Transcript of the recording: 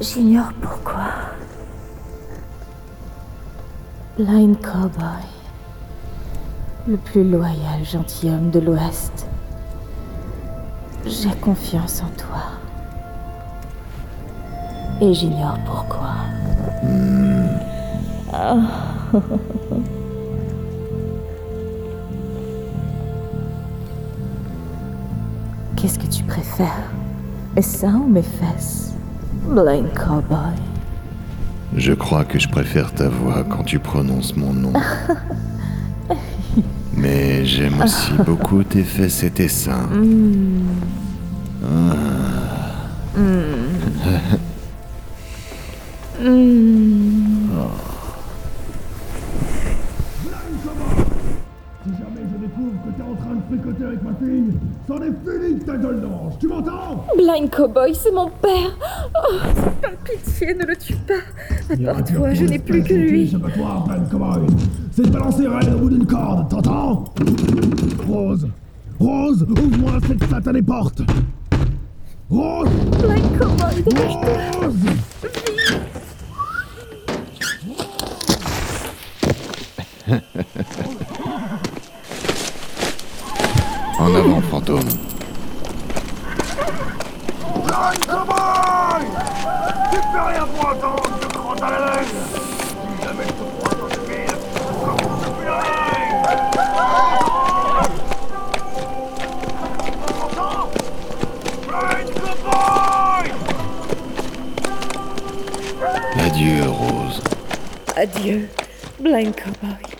J'ignore pourquoi. Blind Cowboy, le plus loyal gentilhomme de l'Ouest. J'ai confiance en toi. Et j'ignore pourquoi. Qu'est-ce que tu préfères? Est-ce ça ou mes fesses? Blind Cowboy. Je crois que je préfère ta voix quand tu prononces mon nom. Mais j'aime aussi beaucoup tes fesses et tes seins. Si découvre que t'es en train de fricoter avec ma fille, c'en est fini de ta gueule d'ange, tu m'entends? Blind Cowboy, c'est mon père. Oh, par pitié, ne le tue pas. Apporte-toi, je n'ai plus que lui. Échappatoire, Ben Cowboy. C'est de balancer Red au bout d'une corde, t'entends? Rose Rose, ouvre-moi cette satanée porte Rose Blind Cowboy, dépêche-toi Rose Avant, fantôme. Adieu, Rose. Adieu, Blind Cowboy.